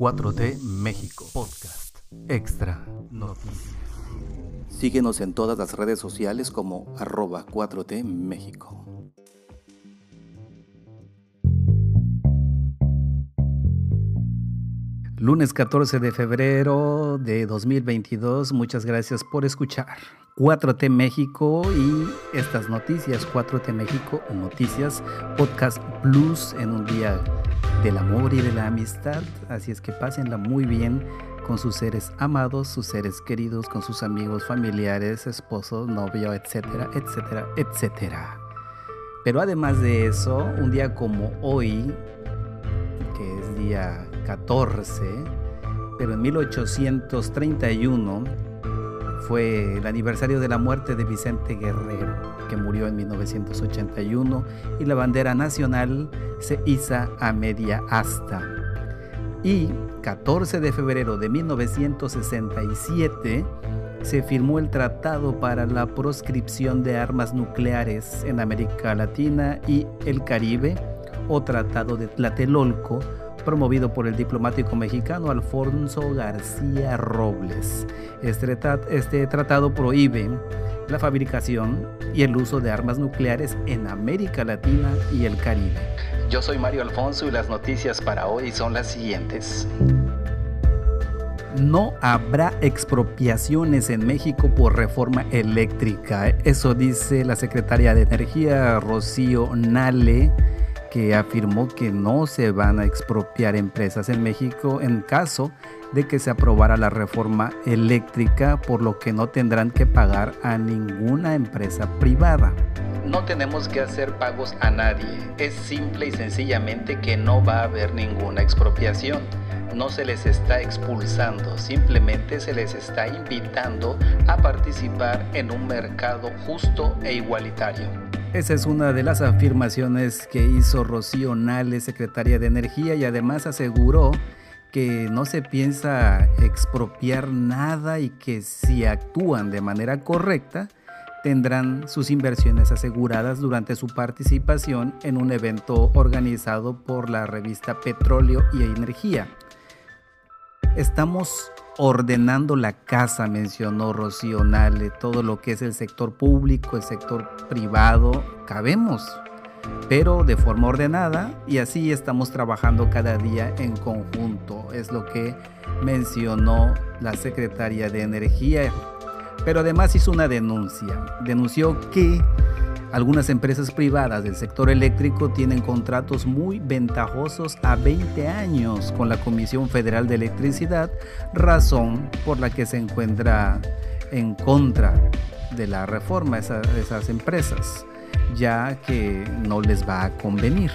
4T México Podcast Extra Noticias. Síguenos en todas las redes sociales como arroba 4T México. Lunes 14 de febrero de 2022, muchas gracias por escuchar 4T México y estas noticias, 4T México Noticias Podcast Plus en un día del amor y de la amistad, así es que pásenla muy bien con sus seres amados, sus seres queridos, con sus amigos, familiares, esposos, novio, etcétera, etcétera, etcétera. Pero además de eso, un día como hoy, que es día 14, pero en 1831 fue el aniversario de la muerte de Vicente Guerrero, que murió en 1981, y la bandera nacional se iza a media asta. Y 14 de febrero de 1967 se firmó el Tratado para la Proscripción de Armas Nucleares en América Latina y el Caribe, o Tratado de Tlatelolco, promovido por el diplomático mexicano Alfonso García Robles. Este, este, tratado prohíbe la fabricación y el uso de armas nucleares en América Latina y el Caribe. Yo soy Mario Alfonso y las noticias para hoy son las siguientes. No habrá expropiaciones en México por reforma eléctrica. Eso dice la secretaria de Energía, Rocío Nale que afirmó que no se van a expropiar empresas en México en caso de que se aprobara la reforma eléctrica, por lo que no tendrán que pagar a ninguna empresa privada. No tenemos que hacer pagos a nadie, es simple y sencillamente que no va a haber ninguna expropiación. No se les está expulsando, simplemente se les está invitando a participar en un mercado justo e igualitario. Esa es una de las afirmaciones que hizo Rocío Nale, secretaria de Energía, y además aseguró que no se piensa expropiar nada y que si actúan de manera correcta, tendrán sus inversiones aseguradas durante su participación en un evento organizado por la revista Petróleo y Energía. Estamos ordenando la casa, mencionó Rocío todo lo que es el sector público, el sector privado, cabemos, pero de forma ordenada y así estamos trabajando cada día en conjunto, es lo que mencionó la secretaria de Energía. Pero además hizo una denuncia, denunció que algunas empresas privadas del sector eléctrico tienen contratos muy ventajosos a 20 años con la Comisión Federal de Electricidad, razón por la que se encuentra en contra de la reforma de esas empresas, ya que no les va a convenir.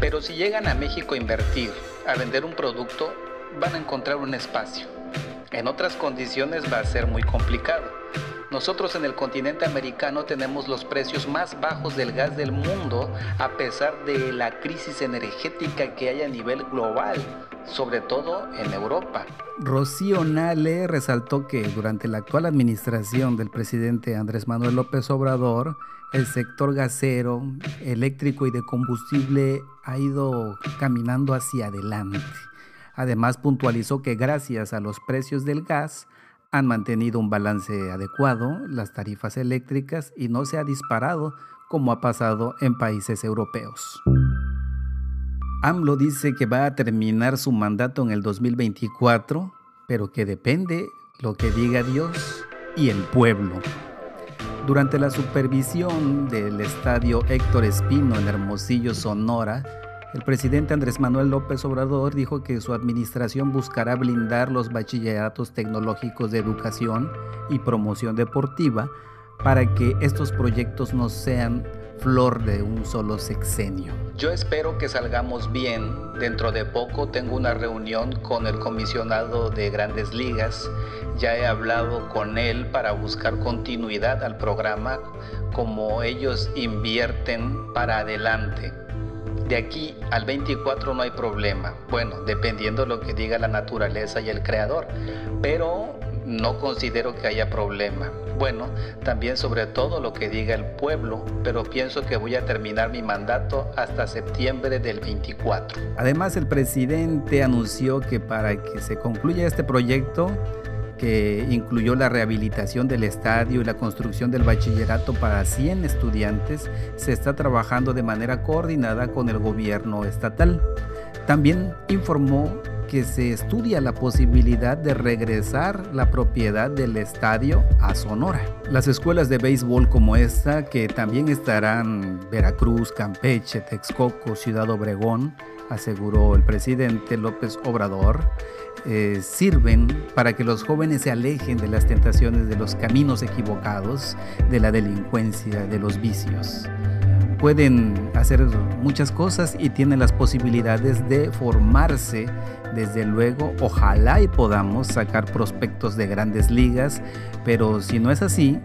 Pero si llegan a México a invertir, a vender un producto, van a encontrar un espacio. En otras condiciones va a ser muy complicado. Nosotros en el continente americano tenemos los precios más bajos del gas del mundo a pesar de la crisis energética que hay a nivel global, sobre todo en Europa. Rocío Nale resaltó que durante la actual administración del presidente Andrés Manuel López Obrador, el sector gasero, eléctrico y de combustible ha ido caminando hacia adelante. Además puntualizó que gracias a los precios del gas, han mantenido un balance adecuado las tarifas eléctricas y no se ha disparado como ha pasado en países europeos. AMLO dice que va a terminar su mandato en el 2024, pero que depende lo que diga Dios y el pueblo. Durante la supervisión del estadio Héctor Espino en Hermosillo, Sonora, el presidente Andrés Manuel López Obrador dijo que su administración buscará blindar los bachilleratos tecnológicos de educación y promoción deportiva para que estos proyectos no sean flor de un solo sexenio. Yo espero que salgamos bien. Dentro de poco tengo una reunión con el comisionado de grandes ligas. Ya he hablado con él para buscar continuidad al programa, como ellos invierten para adelante. De aquí al 24 no hay problema. Bueno, dependiendo de lo que diga la naturaleza y el creador. Pero no considero que haya problema. Bueno, también sobre todo lo que diga el pueblo, pero pienso que voy a terminar mi mandato hasta septiembre del 24. Además, el presidente anunció que para que se concluya este proyecto, que incluyó la rehabilitación del estadio y la construcción del bachillerato para 100 estudiantes, se está trabajando de manera coordinada con el gobierno estatal. También informó que se estudia la posibilidad de regresar la propiedad del estadio a Sonora. Las escuelas de béisbol como esta, que también estarán Veracruz, Campeche, Texcoco, Ciudad Obregón, aseguró el presidente López Obrador, eh, sirven para que los jóvenes se alejen de las tentaciones de los caminos equivocados, de la delincuencia, de los vicios pueden hacer muchas cosas y tienen las posibilidades de formarse. Desde luego, ojalá y podamos sacar prospectos de grandes ligas, pero si no es así,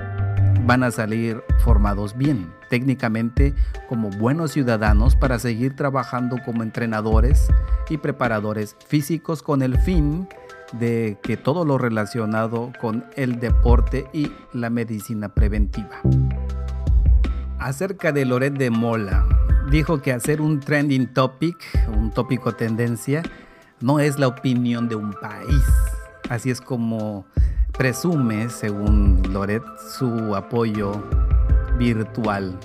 van a salir formados bien, técnicamente como buenos ciudadanos para seguir trabajando como entrenadores y preparadores físicos con el fin de que todo lo relacionado con el deporte y la medicina preventiva acerca de Loret de Mola. Dijo que hacer un trending topic, un tópico tendencia, no es la opinión de un país. Así es como presume, según Loret, su apoyo virtual.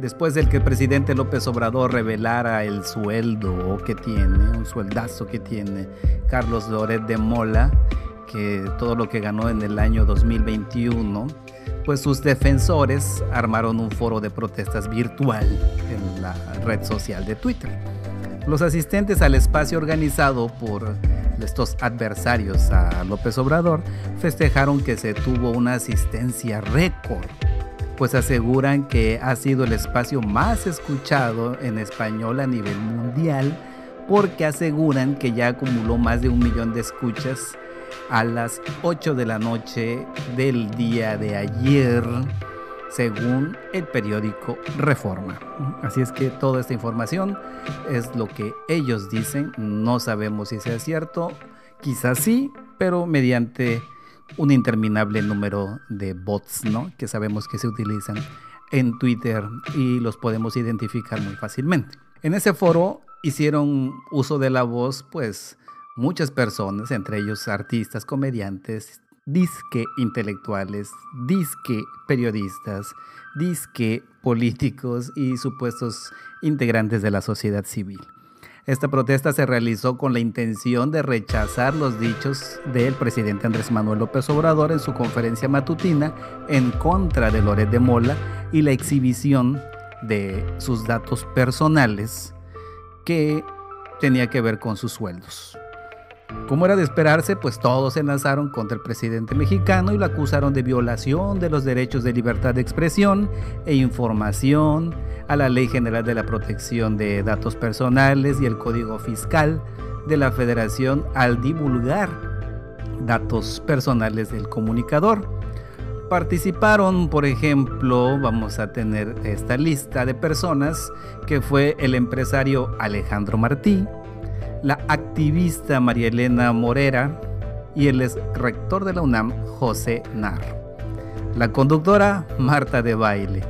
Después del que el presidente López Obrador revelara el sueldo que tiene, un sueldazo que tiene Carlos Loret de Mola, que todo lo que ganó en el año 2021, pues sus defensores armaron un foro de protestas virtual en la red social de Twitter. Los asistentes al espacio organizado por estos adversarios a López Obrador festejaron que se tuvo una asistencia récord, pues aseguran que ha sido el espacio más escuchado en español a nivel mundial, porque aseguran que ya acumuló más de un millón de escuchas a las 8 de la noche del día de ayer, según el periódico Reforma. Así es que toda esta información es lo que ellos dicen, no sabemos si sea cierto, quizás sí, pero mediante un interminable número de bots, ¿no? Que sabemos que se utilizan en Twitter y los podemos identificar muy fácilmente. En ese foro hicieron uso de la voz, pues, muchas personas, entre ellos artistas, comediantes, disque intelectuales, disque periodistas, disque políticos y supuestos integrantes de la sociedad civil. Esta protesta se realizó con la intención de rechazar los dichos del presidente Andrés Manuel López Obrador en su conferencia matutina en contra de Loret de Mola y la exhibición de sus datos personales que tenía que ver con sus sueldos. Como era de esperarse, pues todos se lanzaron contra el presidente mexicano y lo acusaron de violación de los derechos de libertad de expresión e información, a la Ley General de la Protección de Datos Personales y el Código Fiscal de la Federación al divulgar datos personales del comunicador. Participaron, por ejemplo, vamos a tener esta lista de personas que fue el empresario Alejandro Martí, la activista María Elena Morera y el ex rector de la UNAM, José Nar. La conductora Marta de Baile,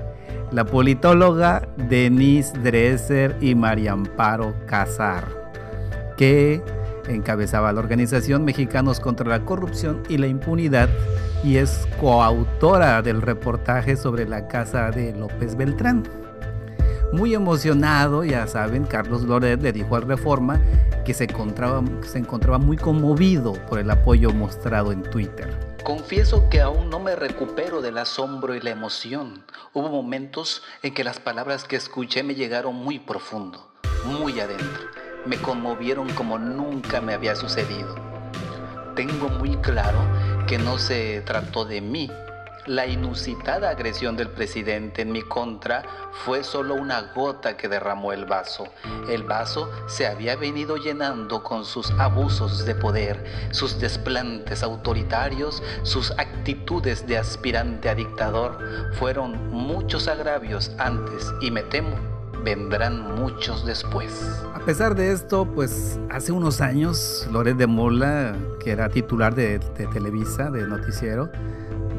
la politóloga Denise Dresser y María Amparo Casar, que encabezaba la organización Mexicanos contra la Corrupción y la Impunidad y es coautora del reportaje sobre la casa de López Beltrán. Muy emocionado, ya saben, Carlos Loret le dijo al Reforma que se encontraba, se encontraba muy conmovido por el apoyo mostrado en Twitter. Confieso que aún no me recupero del asombro y la emoción. Hubo momentos en que las palabras que escuché me llegaron muy profundo, muy adentro. Me conmovieron como nunca me había sucedido. Tengo muy claro que no se trató de mí, la inusitada agresión del presidente en mi contra fue solo una gota que derramó el vaso. El vaso se había venido llenando con sus abusos de poder, sus desplantes autoritarios, sus actitudes de aspirante a dictador. Fueron muchos agravios antes y me temo vendrán muchos después. A pesar de esto, pues hace unos años Loret de Mola, que era titular de, de Televisa, de noticiero,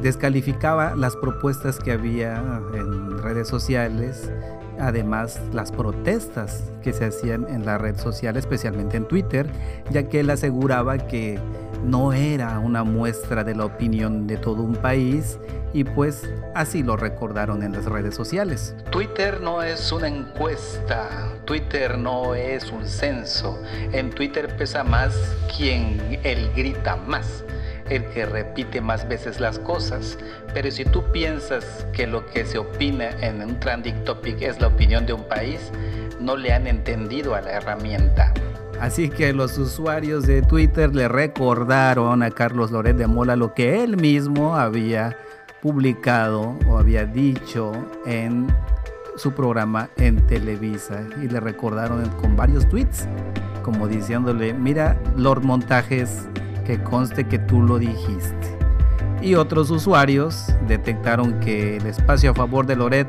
descalificaba las propuestas que había en redes sociales, además las protestas que se hacían en la red social, especialmente en Twitter, ya que él aseguraba que no era una muestra de la opinión de todo un país y pues así lo recordaron en las redes sociales. Twitter no es una encuesta, Twitter no es un censo, en Twitter pesa más quien él grita más el que repite más veces las cosas. Pero si tú piensas que lo que se opina en un trending topic es la opinión de un país, no le han entendido a la herramienta. Así que los usuarios de Twitter le recordaron a Carlos Loret de Mola lo que él mismo había publicado o había dicho en su programa en Televisa y le recordaron con varios tweets como diciéndole, mira Lord Montajes, que conste que tú lo dijiste. Y otros usuarios detectaron que el espacio a favor de Loret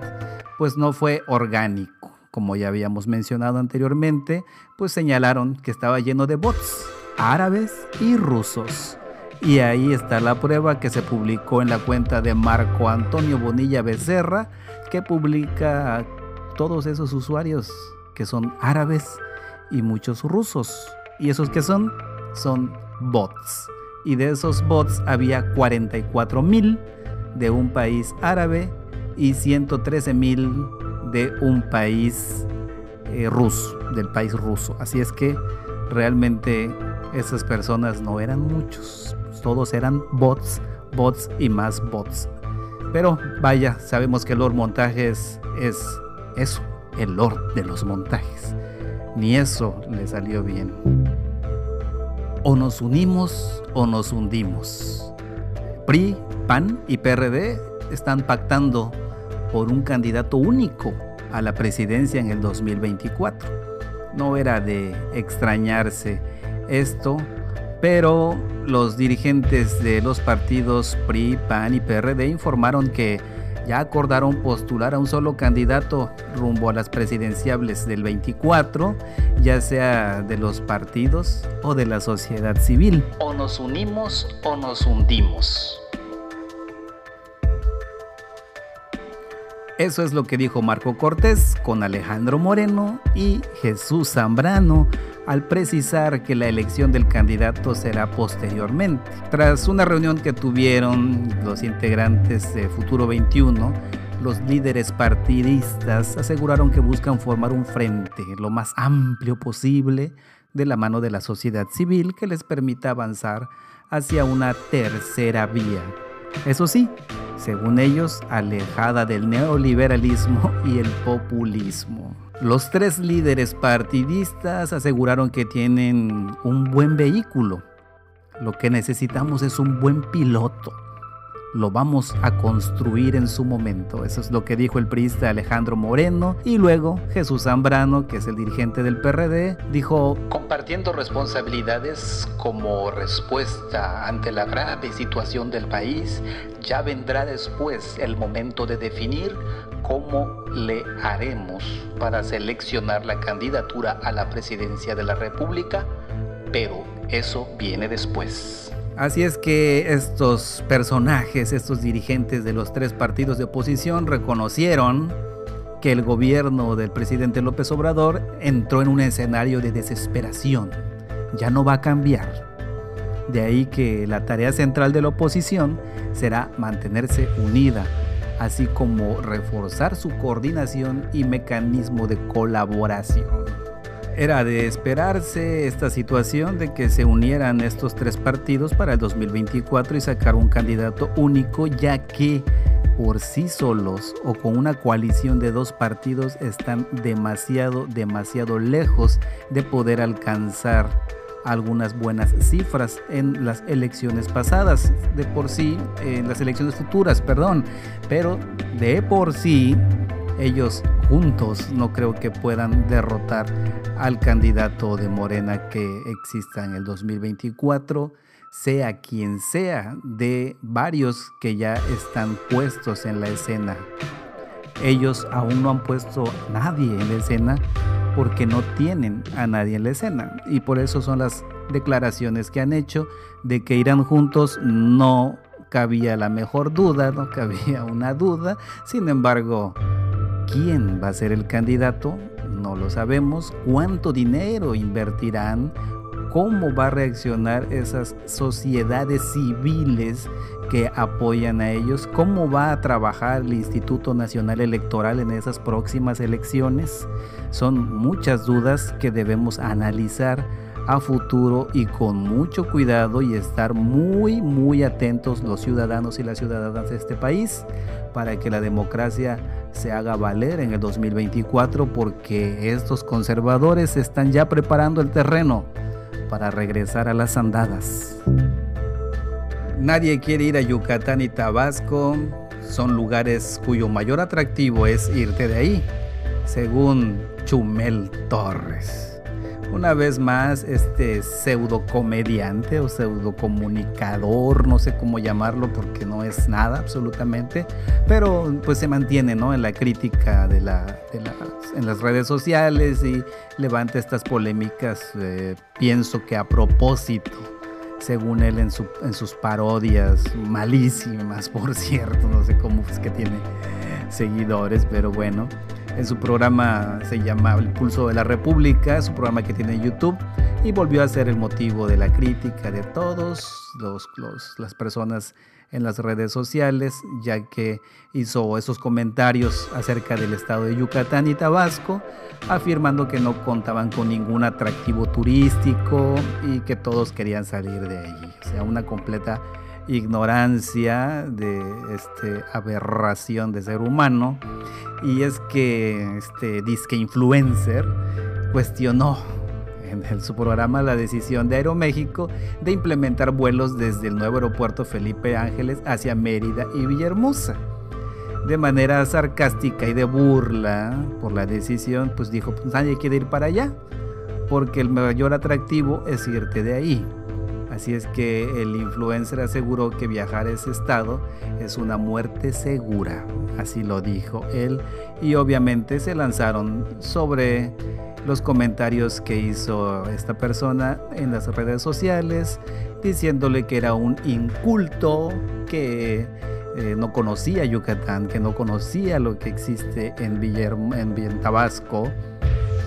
pues no fue orgánico, como ya habíamos mencionado anteriormente, pues señalaron que estaba lleno de bots árabes y rusos. Y ahí está la prueba que se publicó en la cuenta de Marco Antonio Bonilla Becerra, que publica a todos esos usuarios que son árabes y muchos rusos. ¿Y esos que son? Son bots. Y de esos bots había 44 mil de un país árabe y 113 mil de un país eh, ruso, del país ruso. Así es que realmente esas personas no eran muchos, todos eran bots, bots y más bots. Pero vaya, sabemos que el Lord Montajes es eso, el Lord de los montajes. Ni eso le salió bien. O nos unimos o nos hundimos. PRI, PAN y PRD están pactando por un candidato único a la presidencia en el 2024. No era de extrañarse esto, pero los dirigentes de los partidos PRI, PAN y PRD informaron que ya acordaron postular a un solo candidato rumbo a las presidenciables del 24, ya sea de los partidos o de la sociedad civil. O nos unimos o nos hundimos. Eso es lo que dijo Marco Cortés con Alejandro Moreno y Jesús Zambrano al precisar que la elección del candidato será posteriormente. Tras una reunión que tuvieron los integrantes de Futuro 21, los líderes partidistas aseguraron que buscan formar un frente lo más amplio posible de la mano de la sociedad civil que les permita avanzar hacia una tercera vía. Eso sí, según ellos, alejada del neoliberalismo y el populismo. Los tres líderes partidistas aseguraron que tienen un buen vehículo. Lo que necesitamos es un buen piloto lo vamos a construir en su momento. Eso es lo que dijo el priista Alejandro Moreno. Y luego Jesús Zambrano, que es el dirigente del PRD, dijo, compartiendo responsabilidades como respuesta ante la grave situación del país, ya vendrá después el momento de definir cómo le haremos para seleccionar la candidatura a la presidencia de la República, pero eso viene después. Así es que estos personajes, estos dirigentes de los tres partidos de oposición reconocieron que el gobierno del presidente López Obrador entró en un escenario de desesperación. Ya no va a cambiar. De ahí que la tarea central de la oposición será mantenerse unida, así como reforzar su coordinación y mecanismo de colaboración. Era de esperarse esta situación de que se unieran estos tres partidos para el 2024 y sacar un candidato único, ya que por sí solos o con una coalición de dos partidos están demasiado, demasiado lejos de poder alcanzar algunas buenas cifras en las elecciones pasadas, de por sí, en las elecciones futuras, perdón, pero de por sí ellos juntos no creo que puedan derrotar al candidato de Morena que exista en el 2024, sea quien sea, de varios que ya están puestos en la escena. ellos aún no han puesto a nadie en la escena porque no tienen a nadie en la escena. Y por eso son las declaraciones que han hecho de que irán juntos. No cabía la mejor duda, no cabía una duda. Sin embargo, ¿quién va a ser el candidato? No lo sabemos. ¿Cuánto dinero invertirán? ¿Cómo va a reaccionar esas sociedades civiles que apoyan a ellos, cómo va a trabajar el Instituto Nacional Electoral en esas próximas elecciones. Son muchas dudas que debemos analizar a futuro y con mucho cuidado y estar muy muy atentos los ciudadanos y las ciudadanas de este país para que la democracia se haga valer en el 2024 porque estos conservadores están ya preparando el terreno para regresar a las andadas. Nadie quiere ir a Yucatán y Tabasco. Son lugares cuyo mayor atractivo es irte de ahí, según Chumel Torres. Una vez más, este pseudo comediante o pseudo comunicador, no sé cómo llamarlo porque no es nada absolutamente, pero pues se mantiene ¿no? en la crítica de la, en las redes sociales y levanta estas polémicas, eh, pienso que a propósito según él en, sus parodias malísimas, por cierto, no sé cómo es que tiene seguidores, pero bueno, en su programa se llama El Pulso de la República, su programa que tiene en YouTube, y volvió a ser el motivo de la crítica de todos los, las personas en las redes sociales, ya que hizo esos comentarios acerca del estado de Yucatán y Tabasco, afirmando que no contaban con ningún atractivo turístico y que todos querían salir de allí. O sea, una completa ignorancia de este aberración de ser humano y es que este disque influencer cuestionó en su programa la decisión de Aeroméxico de implementar vuelos desde el nuevo aeropuerto Felipe Ángeles hacia Mérida y Villahermosa. De manera sarcástica y de burla por la decisión, pues dijo, pues nadie quiere ir para allá, porque el mayor atractivo es irte de ahí. Así es que el influencer aseguró que viajar a ese estado es una muerte segura, así lo dijo él, y obviamente se lanzaron sobre los comentarios que hizo esta persona en las redes sociales, diciéndole que era un inculto, que eh, no conocía Yucatán, que no conocía lo que existe en, Villermo, en Tabasco,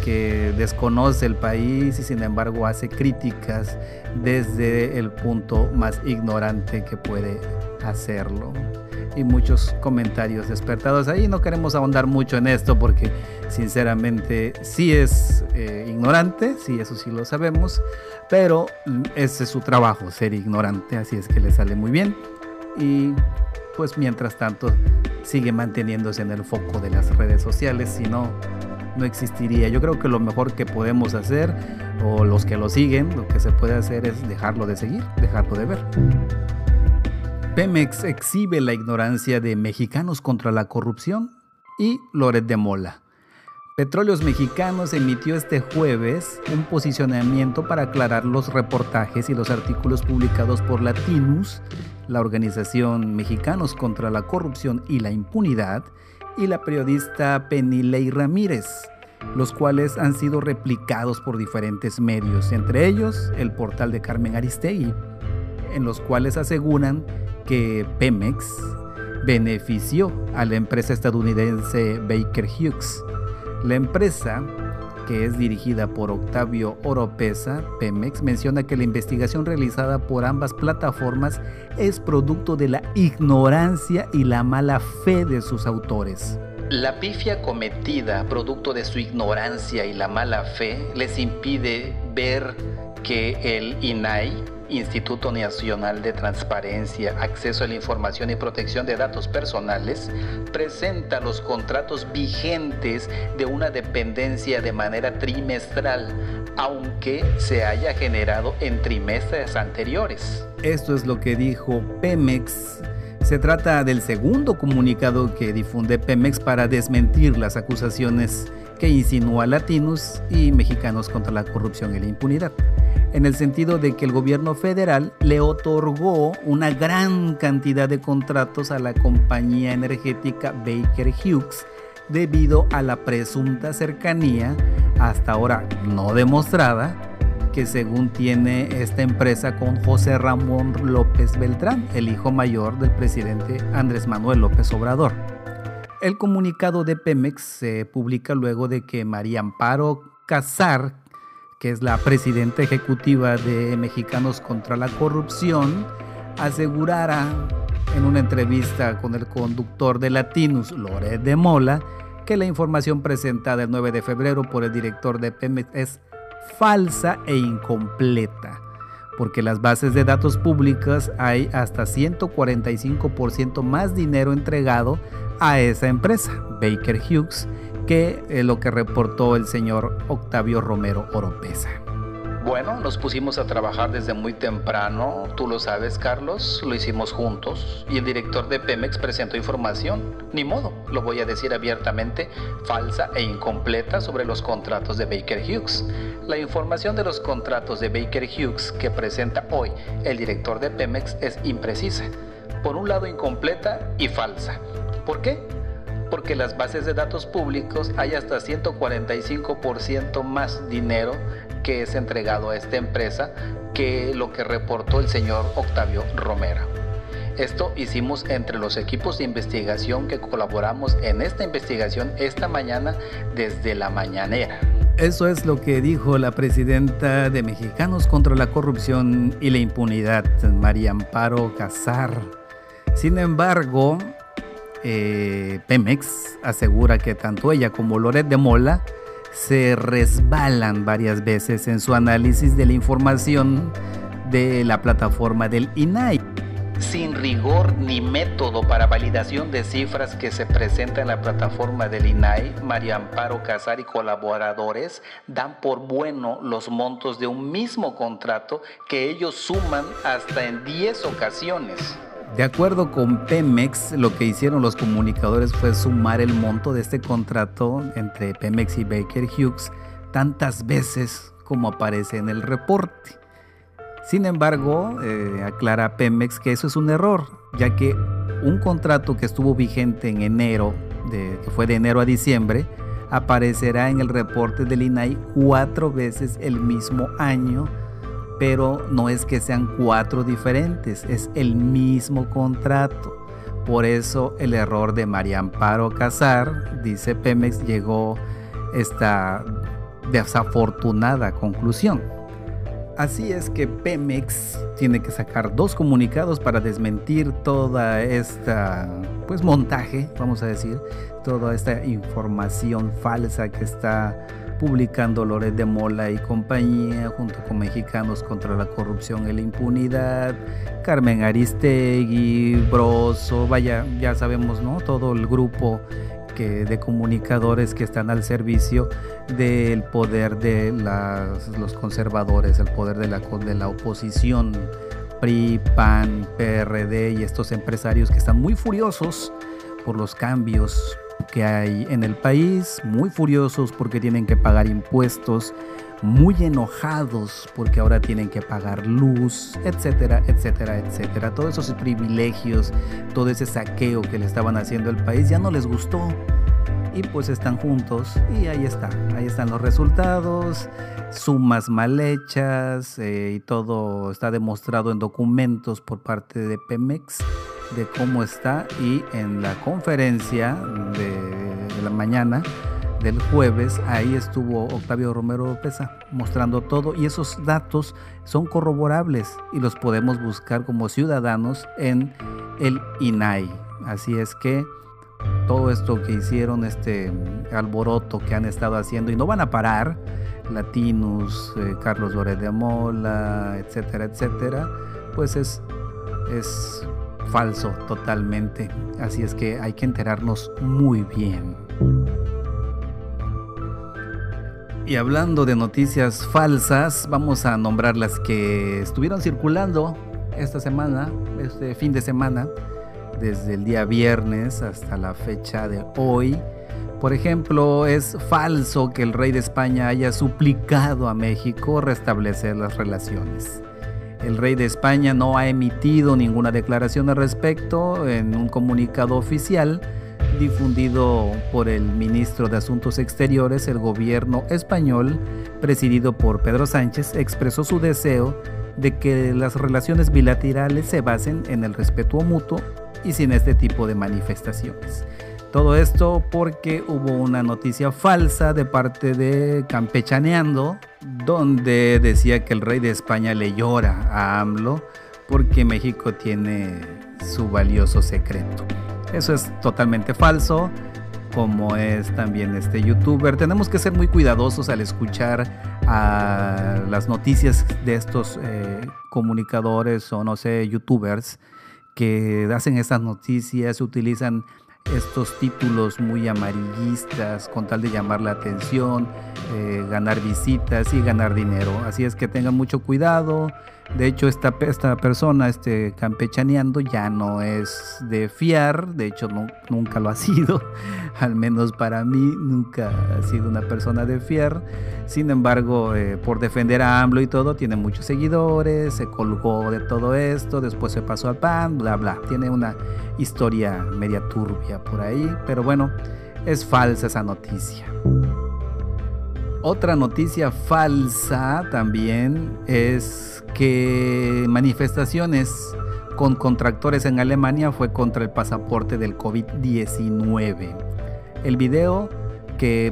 que desconoce el país y sin embargo hace críticas desde el punto más ignorante que puede hacerlo y muchos comentarios despertados ahí. No queremos ahondar mucho en esto porque sinceramente sí es eh, ignorante, sí, eso sí lo sabemos, pero ese es su trabajo, ser ignorante, así es que le sale muy bien. Y pues mientras tanto sigue manteniéndose en el foco de las redes sociales, si no, no existiría. Yo creo que lo mejor que podemos hacer, o los que lo siguen, lo que se puede hacer es dejarlo de seguir, dejarlo de ver. Pemex exhibe la ignorancia de mexicanos contra la corrupción y Loret de Mola. Petróleos Mexicanos emitió este jueves un posicionamiento para aclarar los reportajes y los artículos publicados por Latinus, la organización Mexicanos contra la Corrupción y la Impunidad, y la periodista Penilei Ramírez, los cuales han sido replicados por diferentes medios, entre ellos el portal de Carmen Aristegui, en los cuales aseguran que Pemex benefició a la empresa estadounidense Baker Hughes. La empresa, que es dirigida por Octavio Oropesa, Pemex, menciona que la investigación realizada por ambas plataformas es producto de la ignorancia y la mala fe de sus autores. La pifia cometida, producto de su ignorancia y la mala fe, les impide ver que el INAI, Instituto Nacional de Transparencia, Acceso a la Información y Protección de Datos Personales, presenta los contratos vigentes de una dependencia de manera trimestral, aunque se haya generado en trimestres anteriores. Esto es lo que dijo Pemex. Se trata del segundo comunicado que difunde Pemex para desmentir las acusaciones que insinúa latinos y mexicanos contra la corrupción y la impunidad en el sentido de que el gobierno federal le otorgó una gran cantidad de contratos a la compañía energética Baker Hughes debido a la presunta cercanía, hasta ahora no demostrada, que según tiene esta empresa con José Ramón López Beltrán, el hijo mayor del presidente Andrés Manuel López Obrador. El comunicado de Pemex se publica luego de que María Amparo Casar, que es la presidenta ejecutiva de Mexicanos contra la Corrupción, asegurara en una entrevista con el conductor de Latinus, Loret de Mola, que la información presentada el 9 de febrero por el director de Pemex es falsa e incompleta, porque las bases de datos públicas hay hasta 145% más dinero entregado a esa empresa, Baker Hughes, que eh, lo que reportó el señor Octavio Romero Oropesa. Bueno, nos pusimos a trabajar desde muy temprano, tú lo sabes Carlos, lo hicimos juntos y el director de Pemex presentó información, ni modo, lo voy a decir abiertamente, falsa e incompleta sobre los contratos de Baker Hughes. La información de los contratos de Baker Hughes que presenta hoy el director de Pemex es imprecisa, por un lado incompleta y falsa. ¿Por qué? Porque las bases de datos públicos hay hasta 145% más dinero que es entregado a esta empresa que lo que reportó el señor Octavio Romero. Esto hicimos entre los equipos de investigación que colaboramos en esta investigación esta mañana desde la mañanera. Eso es lo que dijo la presidenta de Mexicanos contra la Corrupción y la Impunidad, María Amparo Casar. Sin embargo, eh, Pemex asegura que tanto ella como Loret de Mola se resbalan varias veces en su análisis de la información de la plataforma del INAI. Sin rigor ni método para validación de cifras que se presenta en la plataforma del INAI, María Amparo Casar y colaboradores dan por bueno los montos de un mismo contrato que ellos suman hasta en 10 ocasiones. De acuerdo con Pemex, lo que hicieron los comunicadores fue sumar el monto de este contrato entre Pemex y Baker Hughes tantas veces como aparece en el reporte. Sin embargo, eh, aclara Pemex que eso es un error, ya que un contrato que estuvo vigente en enero, de, que fue de enero a diciembre, aparecerá en el reporte del INAI cuatro veces el mismo año pero no es que sean cuatro diferentes, es el mismo contrato. Por eso el error de María Amparo Casar, dice Pemex, llegó esta desafortunada conclusión. Así es que Pemex tiene que sacar dos comunicados para desmentir toda esta pues montaje, vamos a decir, toda esta información falsa que está publicando Loret de Mola y compañía, junto con Mexicanos contra la Corrupción y la Impunidad, Carmen Aristegui, Broso, vaya, ya sabemos, ¿no? Todo el grupo que, de comunicadores que están al servicio del poder de los conservadores, el poder de la, de la oposición, PRI, PAN, PRD y estos empresarios que están muy furiosos por los cambios que hay en el país, muy furiosos porque tienen que pagar impuestos, muy enojados porque ahora tienen que pagar luz, etcétera, etcétera, etcétera. Todos esos privilegios, todo ese saqueo que le estaban haciendo al país ya no les gustó. Y pues están juntos y ahí está, ahí están los resultados, sumas mal hechas eh, y todo está demostrado en documentos por parte de Pemex de cómo está y en la conferencia de, la mañana del jueves, ahí estuvo Octavio Romero Pesa mostrando todo y esos datos son corroborables y los podemos buscar como ciudadanos en el INAI. Así es que todo esto que hicieron, este alboroto que han estado haciendo y no van a parar, Latinus, eh, Carlos Lórez de Mola, etcétera, etcétera, pues es, es falso totalmente. Así es que hay que enterarnos muy bien. Y hablando de noticias falsas, vamos a nombrar las que estuvieron circulando esta semana, este fin de semana, desde el día viernes hasta la fecha de hoy. Por ejemplo, es falso que el rey de España haya suplicado a México restablecer las relaciones. El rey de España no ha emitido ninguna declaración al respecto en un comunicado oficial. difundido por el ministro de Asuntos Exteriores, el gobierno español, presidido por Pedro Sánchez, expresó su deseo de que las relaciones bilaterales se basen en el respeto mutuo y sin este tipo de manifestaciones. Todo esto porque hubo una noticia falsa de parte de Campechaneando, donde decía que el rey de España le llora a AMLO porque México tiene su valioso secreto. Eso es totalmente falso, como es también este youtuber. Tenemos que ser muy cuidadosos al escuchar a las noticias de estos eh, comunicadores o no sé, youtubers que hacen estas noticias, utilizan estos títulos muy amarillistas con tal de llamar la atención, eh, ganar visitas y ganar dinero. Así es que tengan mucho cuidado. De hecho, esta, esta persona, este campechaneando, ya no es de fiar. De hecho, nunca lo ha sido. Al menos para mí, nunca ha sido una persona de fiar. Sin embargo, eh, por defender a AMLO y todo, tiene muchos seguidores. Se colgó de todo esto. Después se pasó al PAN, bla, bla. Tiene una historia media turbia por ahí. Pero bueno, es falsa esa noticia. Otra noticia falsa también es que manifestaciones con contractores en Alemania fue contra el pasaporte del COVID-19. El video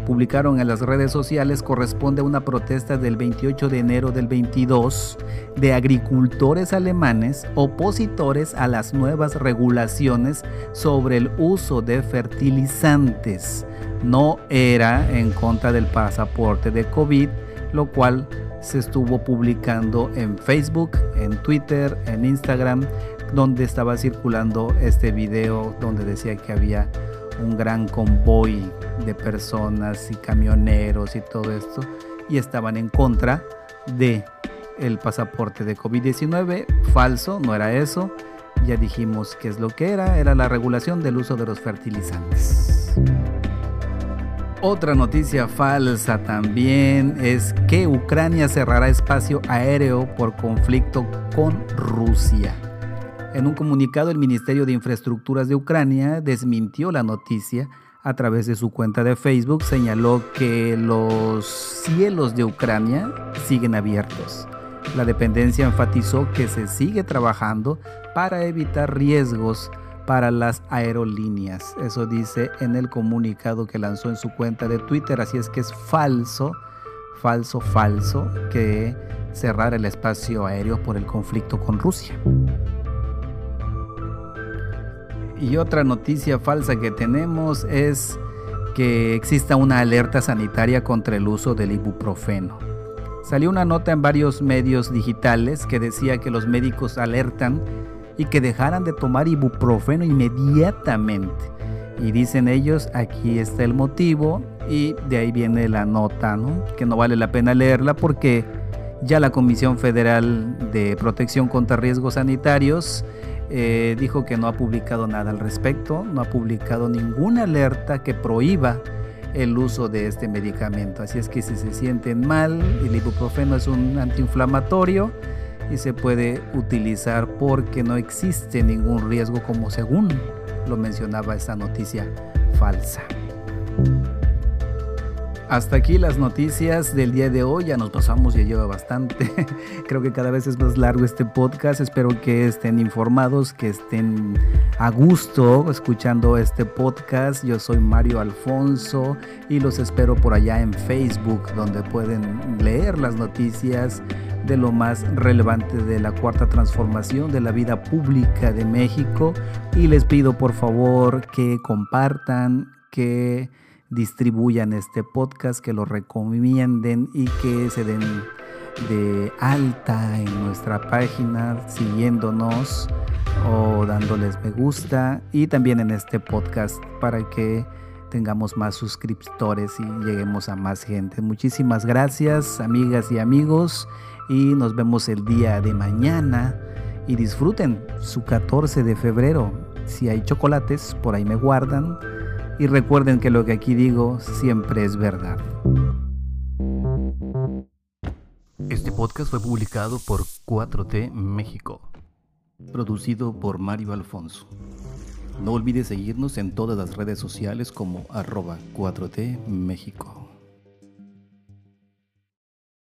publicaron en las redes sociales corresponde a una protesta del 28 de enero del 22 de agricultores alemanes opositores a las nuevas regulaciones sobre el uso de fertilizantes. No era en contra del pasaporte de COVID, lo cual se estuvo publicando en Facebook, en Twitter, en Instagram, donde estaba circulando este video donde decía que había un gran convoy de personas y camioneros y todo esto y estaban en contra de el pasaporte de COVID-19 falso, no era eso. Ya dijimos qué es lo que era, era la regulación del uso de los fertilizantes. Otra noticia falsa también es que Ucrania cerrará espacio aéreo por conflicto con Rusia. En un comunicado, el Ministerio de Infraestructuras de Ucrania desmintió la noticia a través de su cuenta de Facebook. Señaló que los cielos de Ucrania siguen abiertos. La dependencia enfatizó que se sigue trabajando para evitar riesgos para las aerolíneas. Eso dice en el comunicado que lanzó en su cuenta de Twitter. Así es que es falso, falso, falso que cerrar el espacio aéreo por el conflicto con Rusia. Y otra noticia falsa que tenemos es que exista una alerta sanitaria contra el uso del ibuprofeno. Salió una nota en varios medios digitales que decía que los médicos alertan y que dejaran de tomar ibuprofeno inmediatamente. Y dicen ellos, aquí está el motivo y de ahí viene la nota, ¿no? Que no vale la pena leerla porque ya la Comisión Federal de Protección contra Riesgos Sanitarios eh, dijo que no ha publicado nada al respecto, no ha publicado ninguna alerta que prohíba el uso de este medicamento. Así es que si se sienten mal, el ibuprofeno es un antiinflamatorio, y se puede utilizar porque no existe ningún riesgo como según lo mencionaba esta noticia falsa. Hasta aquí las noticias del día de hoy. Ya nos pasamos, ya lleva bastante. Creo que cada vez es más largo este podcast. Espero que estén informados, que estén a gusto escuchando este podcast. Yo soy Mario Alfonso y los espero por allá en Facebook, donde pueden leer las noticias de lo más relevante de la cuarta transformación de la vida pública de México y les pido por favor que compartan, que distribuyan este podcast, que lo recomienden y que se den de alta en nuestra página siguiéndonos o dándoles me gusta y también en este podcast para que tengamos más suscriptores y lleguemos a más gente. Muchísimas gracias amigas y amigos y nos vemos el día de mañana y disfruten su 14 de febrero. Si hay chocolates, por ahí me guardan y recuerden que lo que aquí digo siempre es verdad. Este podcast fue publicado por 4T México, producido por Mario Alfonso. No olvides seguirnos en todas las redes sociales como arroba 4T México.